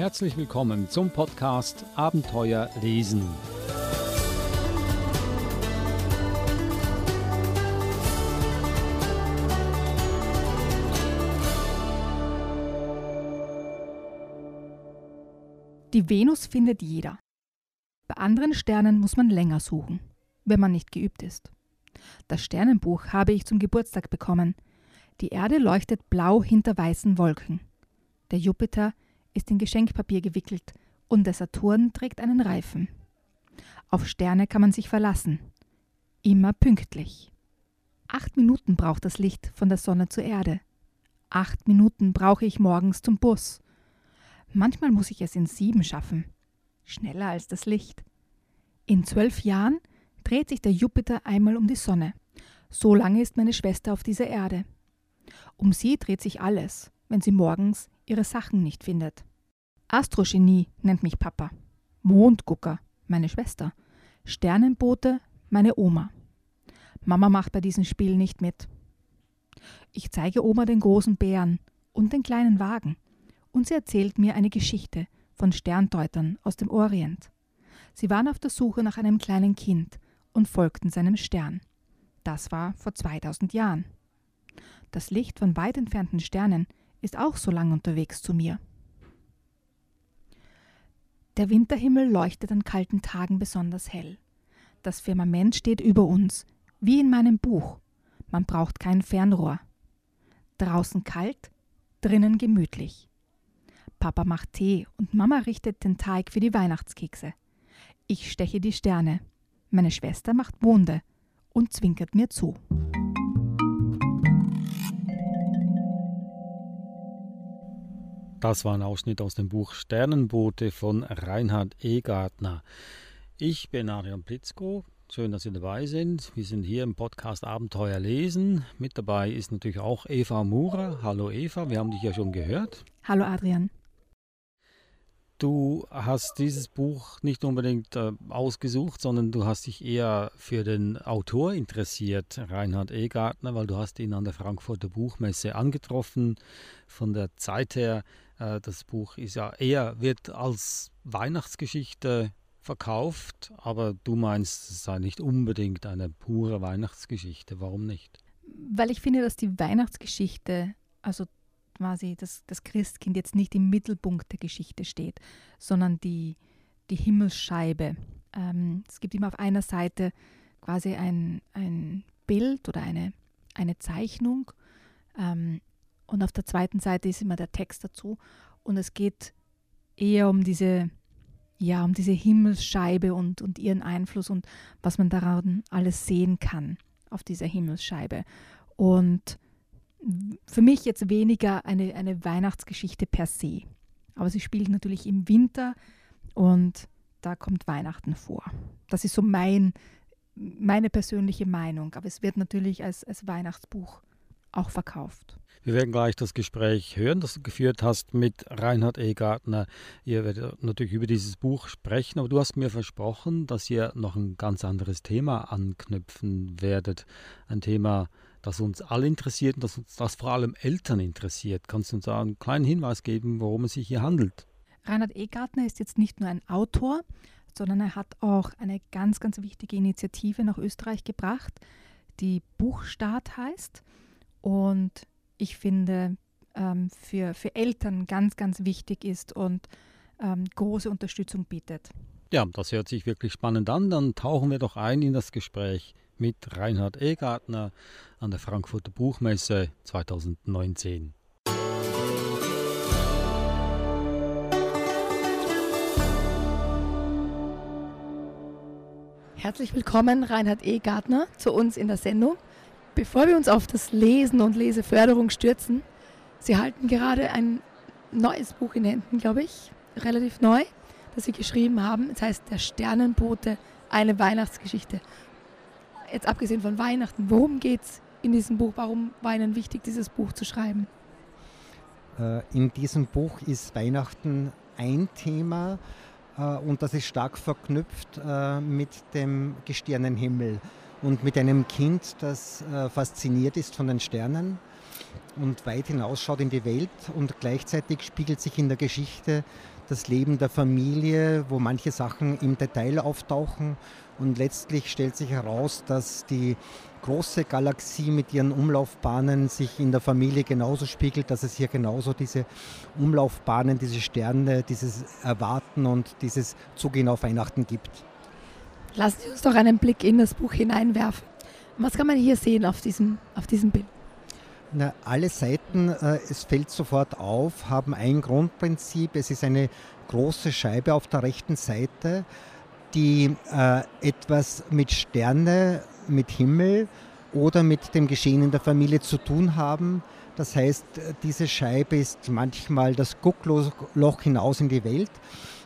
Herzlich willkommen zum Podcast Abenteuer lesen. Die Venus findet jeder. Bei anderen Sternen muss man länger suchen, wenn man nicht geübt ist. Das Sternenbuch habe ich zum Geburtstag bekommen. Die Erde leuchtet blau hinter weißen Wolken. Der Jupiter ist in Geschenkpapier gewickelt und der Saturn trägt einen Reifen. Auf Sterne kann man sich verlassen. Immer pünktlich. Acht Minuten braucht das Licht von der Sonne zur Erde. Acht Minuten brauche ich morgens zum Bus. Manchmal muss ich es in sieben schaffen. Schneller als das Licht. In zwölf Jahren dreht sich der Jupiter einmal um die Sonne. So lange ist meine Schwester auf dieser Erde. Um sie dreht sich alles, wenn sie morgens ihre Sachen nicht findet. Astrogenie nennt mich Papa. Mondgucker, meine Schwester. Sternenbote, meine Oma. Mama macht bei diesem Spiel nicht mit. Ich zeige Oma den großen Bären und den kleinen Wagen und sie erzählt mir eine Geschichte von Sterndeutern aus dem Orient. Sie waren auf der Suche nach einem kleinen Kind und folgten seinem Stern. Das war vor 2000 Jahren. Das Licht von weit entfernten Sternen ist auch so lang unterwegs zu mir. Der Winterhimmel leuchtet an kalten Tagen besonders hell. Das Firmament steht über uns, wie in meinem Buch. Man braucht kein Fernrohr. Draußen kalt, drinnen gemütlich. Papa macht Tee und Mama richtet den Teig für die Weihnachtskekse. Ich steche die Sterne. Meine Schwester macht Monde und zwinkert mir zu. Das war ein Ausschnitt aus dem Buch Sternenboote von Reinhard Egartner. Ich bin Adrian Plitzko. Schön, dass Sie dabei sind. Wir sind hier im Podcast Abenteuer lesen. Mit dabei ist natürlich auch Eva Murer. Hallo Eva, wir haben dich ja schon gehört. Hallo Adrian. Du hast dieses Buch nicht unbedingt äh, ausgesucht, sondern du hast dich eher für den Autor interessiert, Reinhard Egartner, weil du hast ihn an der Frankfurter Buchmesse angetroffen. Von der Zeit her, das Buch ist ja eher, wird als Weihnachtsgeschichte verkauft, aber du meinst, es sei nicht unbedingt eine pure Weihnachtsgeschichte. Warum nicht? Weil ich finde, dass die Weihnachtsgeschichte, also quasi das, das Christkind jetzt nicht im Mittelpunkt der Geschichte steht, sondern die, die Himmelsscheibe. Ähm, es gibt immer auf einer Seite quasi ein, ein Bild oder eine, eine Zeichnung ähm, und auf der zweiten Seite ist immer der Text dazu und es geht eher um diese ja, um diese Himmelsscheibe und, und ihren Einfluss und was man daran alles sehen kann auf dieser Himmelsscheibe. Und für mich jetzt weniger eine, eine Weihnachtsgeschichte per se. Aber sie spielt natürlich im Winter und da kommt Weihnachten vor. Das ist so mein, meine persönliche Meinung. Aber es wird natürlich als, als Weihnachtsbuch auch verkauft. Wir werden gleich das Gespräch hören, das du geführt hast mit Reinhard E. Gartner. Ihr werdet natürlich über dieses Buch sprechen, aber du hast mir versprochen, dass ihr noch ein ganz anderes Thema anknüpfen werdet. Ein Thema, das uns alle interessiert und das uns das vor allem Eltern interessiert. Kannst du uns einen kleinen Hinweis geben, worum es sich hier handelt? Reinhard Egartner ist jetzt nicht nur ein Autor, sondern er hat auch eine ganz, ganz wichtige Initiative nach Österreich gebracht, die Buchstart heißt. Und ich finde, ähm, für, für Eltern ganz, ganz wichtig ist und ähm, große Unterstützung bietet. Ja, das hört sich wirklich spannend an. Dann tauchen wir doch ein in das Gespräch mit Reinhard Egartner an der Frankfurter Buchmesse 2019. Herzlich willkommen, Reinhard E. Gartner, zu uns in der Sendung. Bevor wir uns auf das Lesen und Leseförderung stürzen, Sie halten gerade ein neues Buch in Händen, glaube ich, relativ neu, das Sie geschrieben haben. Es heißt Der Sternenbote, eine Weihnachtsgeschichte jetzt abgesehen von Weihnachten, worum geht es in diesem Buch? Warum war Ihnen wichtig, dieses Buch zu schreiben? Äh, in diesem Buch ist Weihnachten ein Thema äh, und das ist stark verknüpft äh, mit dem Gestirnenhimmel und mit einem Kind, das fasziniert ist von den Sternen und weit hinausschaut in die Welt und gleichzeitig spiegelt sich in der Geschichte das Leben der Familie, wo manche Sachen im Detail auftauchen. Und letztlich stellt sich heraus, dass die große Galaxie mit ihren Umlaufbahnen sich in der Familie genauso spiegelt, dass es hier genauso diese Umlaufbahnen, diese Sterne, dieses Erwarten und dieses Zugehen auf Weihnachten gibt. Lassen Sie uns doch einen Blick in das Buch hineinwerfen. Was kann man hier sehen auf diesem, auf diesem Bild? Na, alle Seiten, äh, es fällt sofort auf, haben ein Grundprinzip. Es ist eine große Scheibe auf der rechten Seite, die äh, etwas mit Sterne, mit Himmel oder mit dem Geschehen in der Familie zu tun haben. Das heißt, diese Scheibe ist manchmal das Guckloch hinaus in die Welt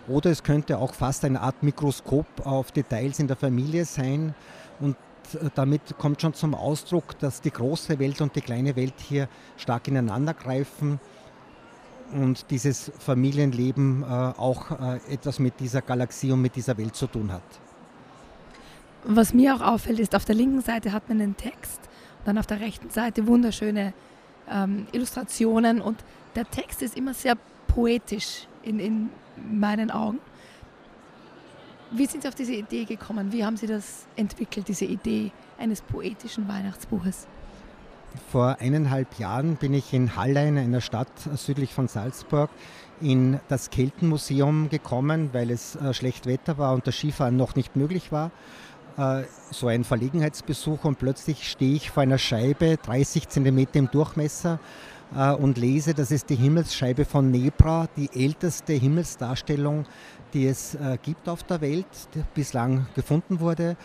oder es könnte auch fast eine Art Mikroskop auf Details in der Familie sein. Und äh, damit kommt schon zum Ausdruck, dass die große Welt und die kleine Welt hier stark ineinander greifen und dieses Familienleben äh, auch äh, etwas mit dieser Galaxie und mit dieser Welt zu tun hat. Was mir auch auffällt, ist, auf der linken Seite hat man einen Text und dann auf der rechten Seite wunderschöne ähm, Illustrationen und der Text ist immer sehr poetisch in, in meinen Augen. Wie sind Sie auf diese Idee gekommen? Wie haben Sie das entwickelt, diese Idee eines poetischen Weihnachtsbuches? Vor eineinhalb Jahren bin ich in Hallein, einer Stadt südlich von Salzburg, in das Keltenmuseum gekommen, weil es äh, schlecht Wetter war und das Skifahren noch nicht möglich war. Äh, so ein Verlegenheitsbesuch und plötzlich stehe ich vor einer Scheibe, 30 cm im Durchmesser, und lese, das ist die Himmelsscheibe von Nebra, die älteste Himmelsdarstellung, die es äh, gibt auf der Welt, die bislang gefunden wurde.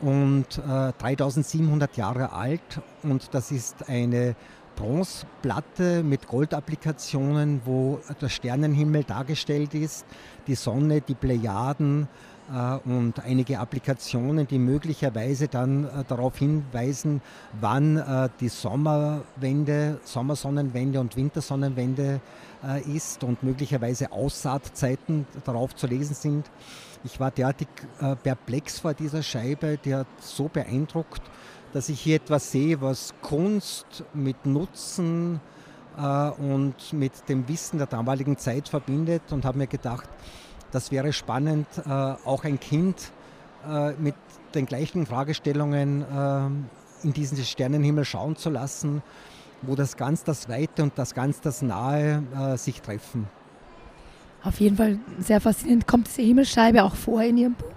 Und äh, 3700 Jahre alt. Und das ist eine Bronzeplatte mit Goldapplikationen, wo der Sternenhimmel dargestellt ist, die Sonne, die Plejaden, äh, und einige Applikationen, die möglicherweise dann äh, darauf hinweisen, wann äh, die Sommerwende, Sommersonnenwende und Wintersonnenwende ist und möglicherweise Aussaatzeiten darauf zu lesen sind. Ich war derartig perplex vor dieser Scheibe, die hat so beeindruckt, dass ich hier etwas sehe, was Kunst mit Nutzen und mit dem Wissen der damaligen Zeit verbindet und habe mir gedacht, das wäre spannend, äh, auch ein Kind äh, mit den gleichen Fragestellungen äh, in diesen Sternenhimmel schauen zu lassen, wo das ganz das Weite und das ganz das Nahe sich treffen. Auf jeden Fall sehr faszinierend. Kommt diese Himmelsscheibe auch vor in Ihrem Buch?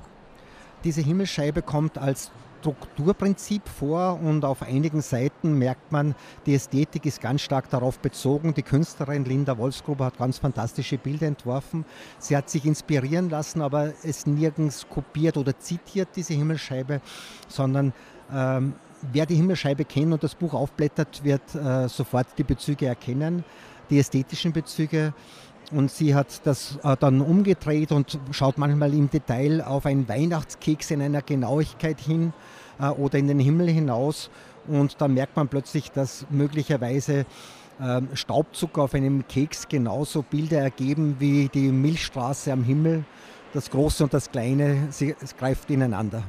Diese Himmelsscheibe kommt als Strukturprinzip vor und auf einigen Seiten merkt man, die Ästhetik ist ganz stark darauf bezogen. Die Künstlerin Linda Wolfsgruber hat ganz fantastische Bilder entworfen. Sie hat sich inspirieren lassen, aber es nirgends kopiert oder zitiert, diese Himmelsscheibe, sondern ähm, wer die Himmelsscheibe kennt und das Buch aufblättert, wird äh, sofort die Bezüge erkennen, die ästhetischen Bezüge. Und sie hat das äh, dann umgedreht und schaut manchmal im Detail auf einen Weihnachtskeks in einer Genauigkeit hin äh, oder in den Himmel hinaus. Und da merkt man plötzlich, dass möglicherweise ähm, Staubzucker auf einem Keks genauso Bilder ergeben wie die Milchstraße am Himmel. Das Große und das Kleine, es greift ineinander.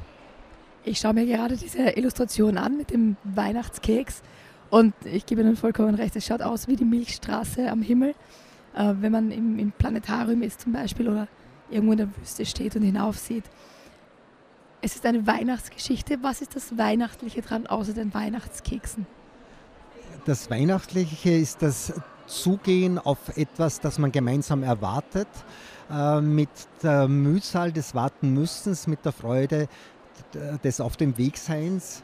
Ich schaue mir gerade diese Illustration an mit dem Weihnachtskeks und ich gebe Ihnen vollkommen recht, es schaut aus wie die Milchstraße am Himmel. Äh, wenn man im, im Planetarium ist zum Beispiel oder irgendwo in der Wüste steht und hinaufsieht. Es ist eine Weihnachtsgeschichte. Was ist das Weihnachtliche dran, außer den Weihnachtskeksen? Das Weihnachtliche ist das Zugehen auf etwas, das man gemeinsam erwartet, äh, mit der Mühsal des Wartenmüssens, mit der Freude des Auf dem Wegseins.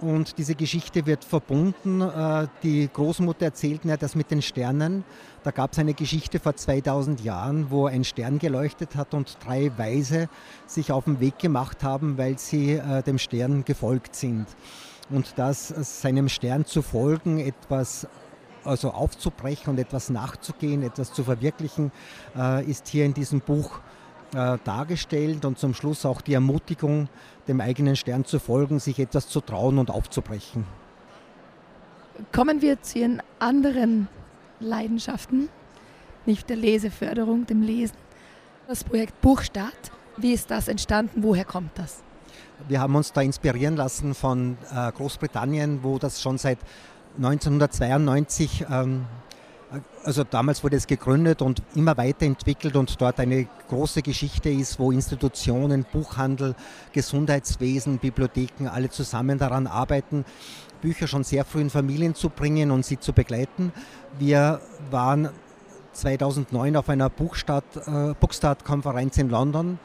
Und diese Geschichte wird verbunden. Äh, die Großmutter erzählt mir das mit den Sternen. Da gab es eine Geschichte vor 2000 Jahren, wo ein Stern geleuchtet hat und drei Weise sich auf den Weg gemacht haben, weil sie äh, dem Stern gefolgt sind. Und das seinem Stern zu folgen, etwas also aufzubrechen und etwas nachzugehen, etwas zu verwirklichen, äh, ist hier in diesem Buch äh, dargestellt und zum Schluss auch die Ermutigung, dem eigenen Stern zu folgen, sich etwas zu trauen und aufzubrechen. Kommen wir zu Ihren anderen Leidenschaften, nicht der Leseförderung, dem Lesen. Das Projekt Buchstart, wie ist das entstanden? Woher kommt das? Wir haben uns da inspirieren lassen von äh, Großbritannien, wo das schon seit 1992 ähm, also damals wurde es gegründet und immer weiterentwickelt und dort eine große Geschichte ist, wo Institutionen, Buchhandel, Gesundheitswesen, Bibliotheken alle zusammen daran arbeiten, Bücher schon sehr früh in Familien zu bringen und sie zu begleiten. Wir waren 2009 auf einer Buchstadt, äh, Bookstart-Konferenz in London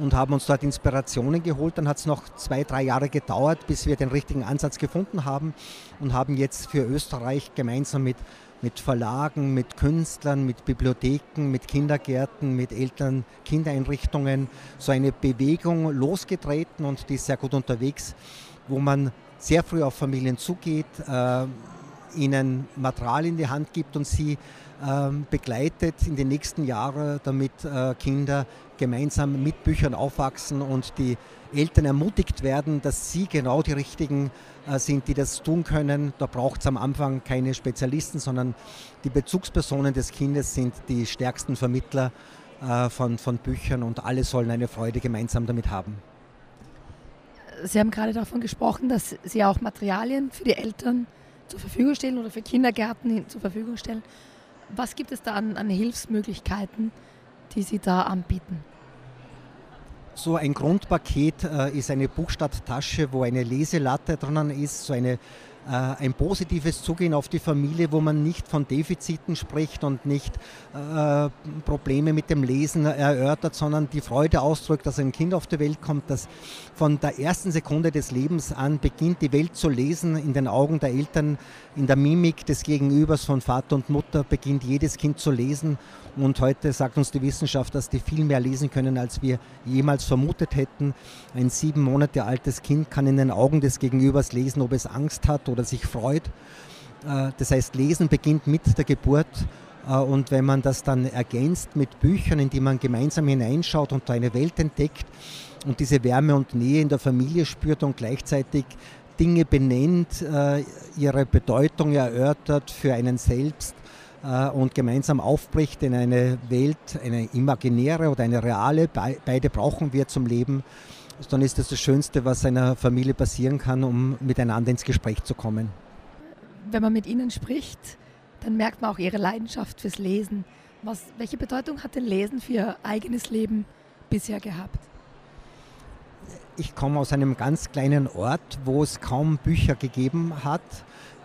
und haben uns dort Inspirationen geholt. Dann hat es noch zwei, drei Jahre gedauert, bis wir den richtigen Ansatz gefunden haben und haben jetzt für Österreich gemeinsam mit, mit Verlagen, mit Künstlern, mit Bibliotheken, mit Kindergärten, mit Eltern, Kindereinrichtungen so eine Bewegung losgetreten und die ist sehr gut unterwegs, wo man sehr früh auf Familien zugeht, äh, ihnen Material in die Hand gibt und sie ähm, begleitet in den nächsten Jahren, damit äh, Kinder gemeinsam mit Büchern aufwachsen und die Eltern ermutigt werden, dass sie genau die richtigen äh, sind, die das tun können. Da braucht es am Anfang keine Spezialisten, sondern die Bezugspersonen des Kindes sind die stärksten Vermittler äh, von, von Büchern und alle sollen eine Freude gemeinsam damit haben. Sie haben gerade davon gesprochen, dass Sie auch Materialien für die Eltern zur Verfügung stellen oder für Kindergärten zur Verfügung stellen. Was gibt es da an, an Hilfsmöglichkeiten, die Sie da anbieten? So ein Grundpaket äh, ist eine Buchstabtasche, wo eine Leselatte drinnen ist, so eine ein positives Zugehen auf die Familie, wo man nicht von Defiziten spricht und nicht äh, Probleme mit dem Lesen erörtert, sondern die Freude ausdrückt, dass ein Kind auf die Welt kommt, das von der ersten Sekunde des Lebens an beginnt, die Welt zu lesen, in den Augen der Eltern, in der Mimik des Gegenübers von Vater und Mutter beginnt jedes Kind zu lesen. Und heute sagt uns die Wissenschaft, dass die viel mehr lesen können, als wir jemals vermutet hätten. Ein sieben Monate altes Kind kann in den Augen des Gegenübers lesen, ob es Angst hat oder sich freut. Äh, das heißt, Lesen beginnt mit der Geburt. Äh, und wenn man das dann ergänzt mit Büchern, in die man gemeinsam hineinschaut und eine Welt entdeckt und diese Wärme und Nähe in der Familie spürt und gleichzeitig Dinge benennt, äh, ihre Bedeutung erörtert für einen selbst und gemeinsam aufbricht in eine Welt, eine imaginäre oder eine reale, beide brauchen wir zum Leben, dann ist das das Schönste, was einer Familie passieren kann, um miteinander ins Gespräch zu kommen. Wenn man mit ihnen spricht, dann merkt man auch ihre Leidenschaft fürs Lesen. Was, welche Bedeutung hat denn Lesen für ihr eigenes Leben bisher gehabt? Ich komme aus einem ganz kleinen Ort, wo es kaum Bücher gegeben hat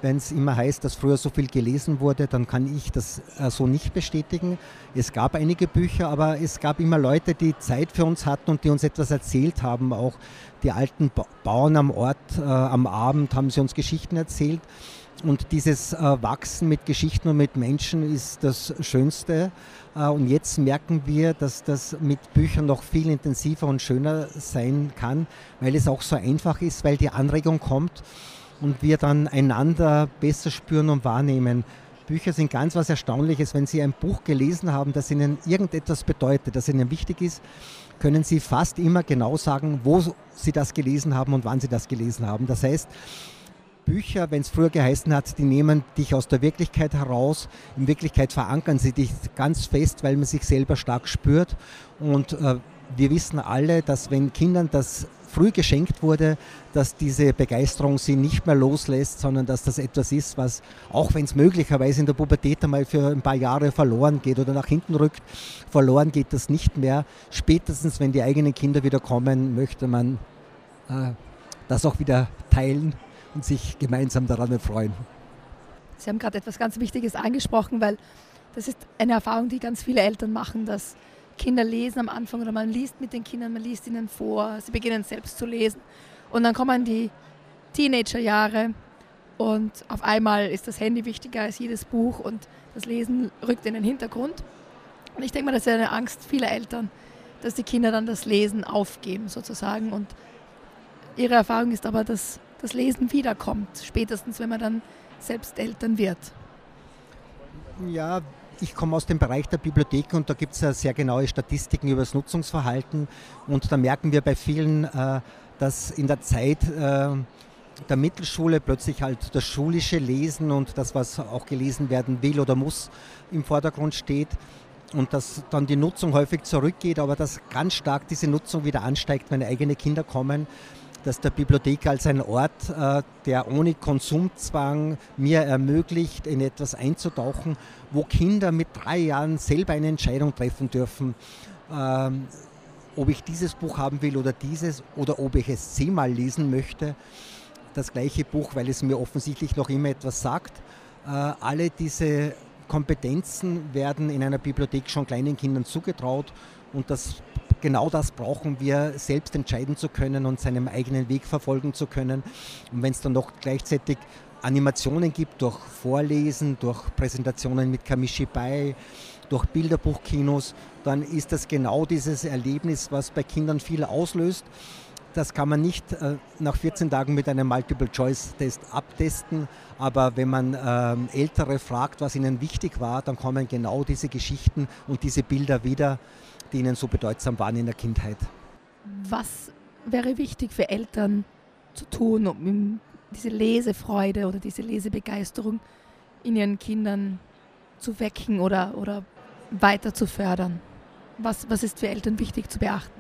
wenn es immer heißt, dass früher so viel gelesen wurde, dann kann ich das äh, so nicht bestätigen. Es gab einige Bücher, aber es gab immer Leute, die Zeit für uns hatten und die uns etwas erzählt haben. Auch die alten ba Bauern am Ort, äh, am Abend haben sie uns Geschichten erzählt. Und dieses äh, Wachsen mit Geschichten und mit Menschen ist das Schönste. Äh, und jetzt merken wir, dass das mit Büchern noch viel intensiver und schöner sein kann, weil es auch so einfach ist, weil die Anregung kommt und wir dann einander besser spüren und wahrnehmen. Bücher sind ganz was Erstaunliches. Wenn Sie ein Buch gelesen haben, das Ihnen irgendetwas bedeutet, das Ihnen wichtig ist, können Sie fast immer genau sagen, wo Sie das gelesen haben und wann Sie das gelesen haben. Das heißt, Bücher, wenn es früher geheißen hat, die nehmen dich aus der Wirklichkeit heraus. In Wirklichkeit verankern sie dich ganz fest, weil man sich selber stark spürt. Und äh, wir wissen alle, dass wenn Kindern das früh geschenkt wurde, dass diese Begeisterung sie nicht mehr loslässt, sondern dass das etwas ist, was, auch wenn es möglicherweise in der Pubertät einmal für ein paar Jahre verloren geht oder nach hinten rückt, verloren geht das nicht mehr. Spätestens, wenn die eigenen Kinder wieder kommen, möchte man äh, das auch wieder teilen und sich gemeinsam daran erfreuen. Sie haben gerade etwas ganz Wichtiges angesprochen, weil das ist eine Erfahrung, die ganz viele Eltern machen, dass Kinder lesen am Anfang oder man liest mit den Kindern, man liest ihnen vor, sie beginnen selbst zu lesen und dann kommen die Teenagerjahre und auf einmal ist das Handy wichtiger als jedes Buch und das Lesen rückt in den Hintergrund. Und ich denke mal, das ist eine Angst vieler Eltern, dass die Kinder dann das Lesen aufgeben sozusagen und ihre Erfahrung ist aber, dass das Lesen wiederkommt, spätestens wenn man dann selbst Eltern wird. Ja, ich komme aus dem Bereich der Bibliothek und da gibt es ja sehr genaue Statistiken über das Nutzungsverhalten. Und da merken wir bei vielen, äh, dass in der Zeit äh, der Mittelschule plötzlich halt das schulische Lesen und das, was auch gelesen werden will oder muss, im Vordergrund steht. Und dass dann die Nutzung häufig zurückgeht, aber dass ganz stark diese Nutzung wieder ansteigt, wenn eigene Kinder kommen. Dass der Bibliothek als ein Ort, äh, der ohne Konsumzwang mir ermöglicht, in etwas einzutauchen, wo Kinder mit drei Jahren selber eine Entscheidung treffen dürfen, ähm, ob ich dieses Buch haben will oder dieses oder ob ich es zehnmal lesen möchte. Das gleiche Buch, weil es mir offensichtlich noch immer etwas sagt. Äh, alle diese Kompetenzen werden in einer Bibliothek schon kleinen Kindern zugetraut und das, genau das brauchen wir, selbst entscheiden zu können und seinen eigenen Weg verfolgen zu können. Und wenn es dann noch gleichzeitig Animationen gibt, durch Vorlesen, durch Präsentationen mit Kamishibai, durch Bilderbuchkinos, dann ist das genau dieses Erlebnis, was bei Kindern viel auslöst. Das kann man nicht äh, nach 14 Tagen mit einem Multiple-Choice-Test abtesten, aber wenn man ähm, Ältere fragt, was ihnen wichtig war, dann kommen genau diese Geschichten und diese Bilder wieder, die ihnen so bedeutsam waren in der Kindheit. Was wäre wichtig für Eltern zu tun, um diese Lesefreude oder diese Lesebegeisterung in ihren Kindern zu wecken oder, oder weiter zu fördern? Was, was ist für Eltern wichtig zu beachten?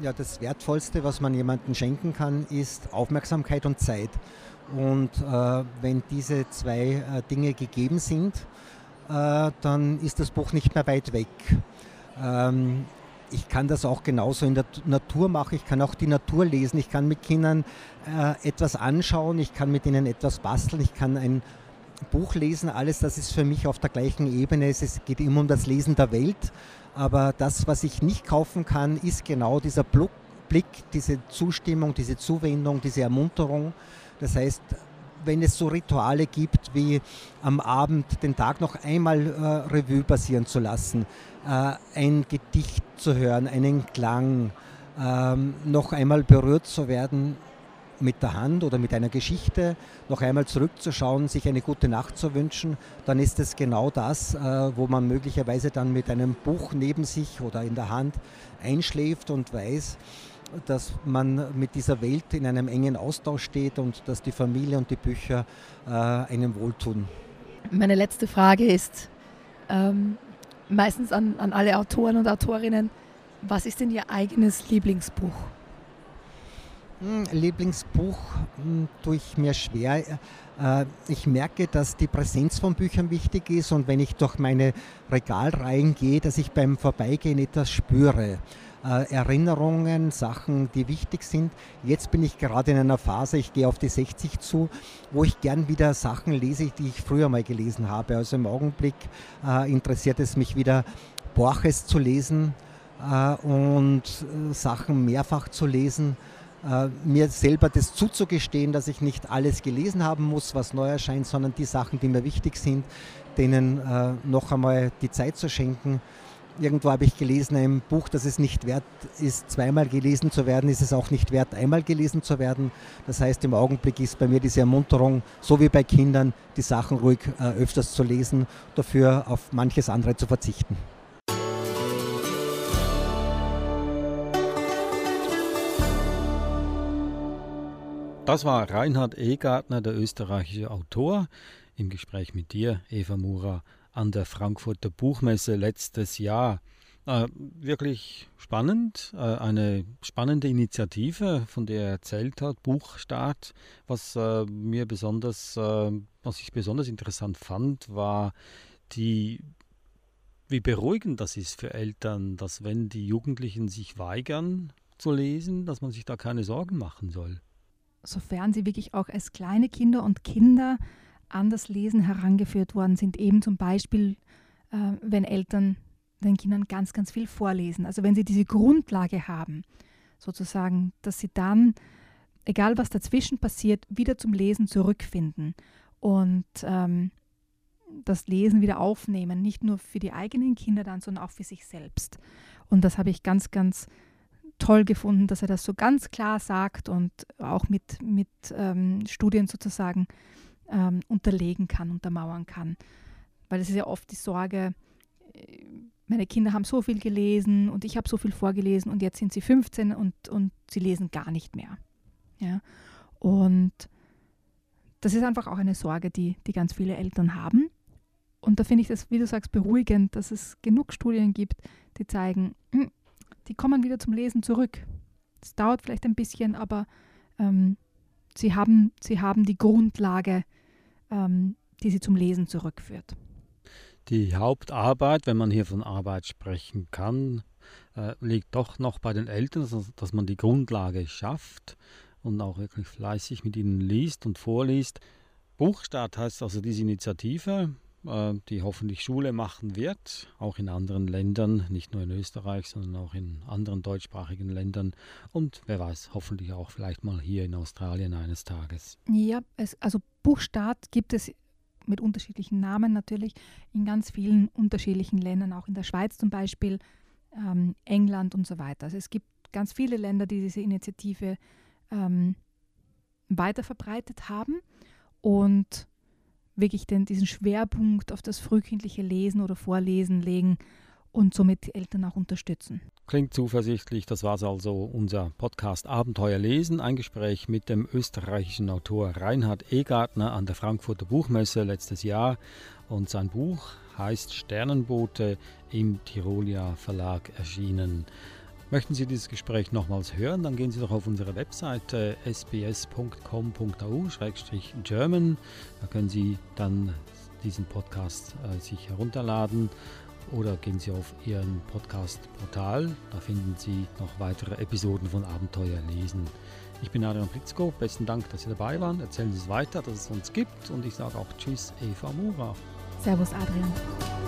Ja, das Wertvollste, was man jemandem schenken kann, ist Aufmerksamkeit und Zeit. Und äh, wenn diese zwei äh, Dinge gegeben sind, äh, dann ist das Buch nicht mehr weit weg. Ähm, ich kann das auch genauso in der Natur machen. Ich kann auch die Natur lesen. Ich kann mit Kindern äh, etwas anschauen. Ich kann mit ihnen etwas basteln. Ich kann ein Buch lesen. Alles das ist für mich auf der gleichen Ebene. Es geht immer um das Lesen der Welt. Aber das, was ich nicht kaufen kann, ist genau dieser Blick, diese Zustimmung, diese Zuwendung, diese Ermunterung. Das heißt, wenn es so Rituale gibt, wie am Abend den Tag noch einmal äh, Revue passieren zu lassen, äh, ein Gedicht zu hören, einen Klang, ähm, noch einmal berührt zu werden mit der Hand oder mit einer Geschichte, noch einmal zurückzuschauen, sich eine gute Nacht zu wünschen, dann ist es genau das, äh, wo man möglicherweise dann mit einem Buch neben sich oder in der Hand einschläft und weiß, dass man mit dieser Welt in einem engen Austausch steht und dass die Familie und die Bücher äh, einem wohltun. Meine letzte Frage ist ähm, meistens an, an alle Autoren und Autorinnen, was ist denn Ihr eigenes Lieblingsbuch? Hm, Lieblingsbuch hm, tue ich mir schwer. Äh, ich merke, dass die Präsenz von Büchern wichtig ist und wenn ich durch meine Regalreihen gehe, dass ich beim Vorbeigehen etwas spüre äh, Erinnerungen, Sachen, die wichtig sind. Jetzt bin ich gerade in einer Phase, ich gehe auf die 60 zu, wo ich gern wieder Sachen lese, die ich früher mal gelesen habe. Also im Augenblick äh, interessiert es mich wieder, Borges zu lesen äh, und äh, Sachen mehrfach zu lesen äh, mir selber das zuzugestehen, dass ich nicht alles gelesen haben muss, was neu erscheint, sondern die Sachen, die mir wichtig sind, denen äh, noch einmal die Zeit zu schenken irgendwo habe ich gelesen, ein Buch, das es nicht wert ist, zweimal gelesen zu werden, ist es auch nicht wert, einmal gelesen zu werden. Das heißt, im Augenblick ist bei mir diese Ermunterung, so wie bei Kindern, die Sachen ruhig äh, öfters zu lesen, dafür auf manches andere zu verzichten. Das war Reinhard Egartner, der österreichische Autor, im Gespräch mit dir, Eva Murer an der Frankfurter Buchmesse letztes Jahr. Äh, wirklich spannend, äh, eine spannende Initiative, von der er erzählt hat, Buchstart. Was äh, mir besonders, äh, was ich besonders interessant fand, war die wie beruhigend das ist für Eltern, dass wenn die Jugendlichen sich weigern zu lesen, dass man sich da keine Sorgen machen soll. Sofern sie wirklich auch als kleine Kinder und Kinder an das Lesen herangeführt worden sind, eben zum Beispiel, äh, wenn Eltern den Kindern ganz, ganz viel vorlesen. Also wenn sie diese Grundlage haben, sozusagen, dass sie dann, egal was dazwischen passiert, wieder zum Lesen zurückfinden und ähm, das Lesen wieder aufnehmen, nicht nur für die eigenen Kinder dann, sondern auch für sich selbst. Und das habe ich ganz, ganz toll gefunden, dass er das so ganz klar sagt und auch mit, mit ähm, Studien sozusagen ähm, unterlegen kann, untermauern kann. Weil es ist ja oft die Sorge, äh, meine Kinder haben so viel gelesen und ich habe so viel vorgelesen und jetzt sind sie 15 und, und sie lesen gar nicht mehr. Ja? Und das ist einfach auch eine Sorge, die, die ganz viele Eltern haben. Und da finde ich das, wie du sagst, beruhigend, dass es genug Studien gibt, die zeigen, hm, die kommen wieder zum Lesen zurück. Es dauert vielleicht ein bisschen, aber ähm, sie, haben, sie haben die Grundlage, ähm, die sie zum Lesen zurückführt. Die Hauptarbeit, wenn man hier von Arbeit sprechen kann, äh, liegt doch noch bei den Eltern, dass man die Grundlage schafft und auch wirklich fleißig mit ihnen liest und vorliest. Buchstart heißt also diese Initiative, äh, die hoffentlich Schule machen wird, auch in anderen Ländern, nicht nur in Österreich, sondern auch in anderen deutschsprachigen Ländern und wer weiß, hoffentlich auch vielleicht mal hier in Australien eines Tages. Ja, es, also Buchstart gibt es mit unterschiedlichen Namen natürlich in ganz vielen unterschiedlichen Ländern, auch in der Schweiz zum Beispiel, ähm, England und so weiter. Also es gibt ganz viele Länder, die diese Initiative ähm, weiter verbreitet haben und wirklich den, diesen Schwerpunkt auf das frühkindliche Lesen oder Vorlesen legen und somit die Eltern auch unterstützen. Klingt zuversichtlich. Das war also unser Podcast Abenteuer lesen, ein Gespräch mit dem österreichischen Autor Reinhard Egartner an der Frankfurter Buchmesse letztes Jahr. Und sein Buch heißt Sternenboote im Tirolia Verlag erschienen. Möchten Sie dieses Gespräch nochmals hören, dann gehen Sie doch auf unsere Webseite sbs.com.au-german. Da können Sie dann diesen Podcast äh, sich herunterladen oder gehen Sie auf Ihren Podcast-Portal. Da finden Sie noch weitere Episoden von Abenteuer lesen. Ich bin Adrian Blitzko. Besten Dank, dass Sie dabei waren. Erzählen Sie es weiter, dass es uns gibt. Und ich sage auch Tschüss, Eva Mura. Servus, Adrian.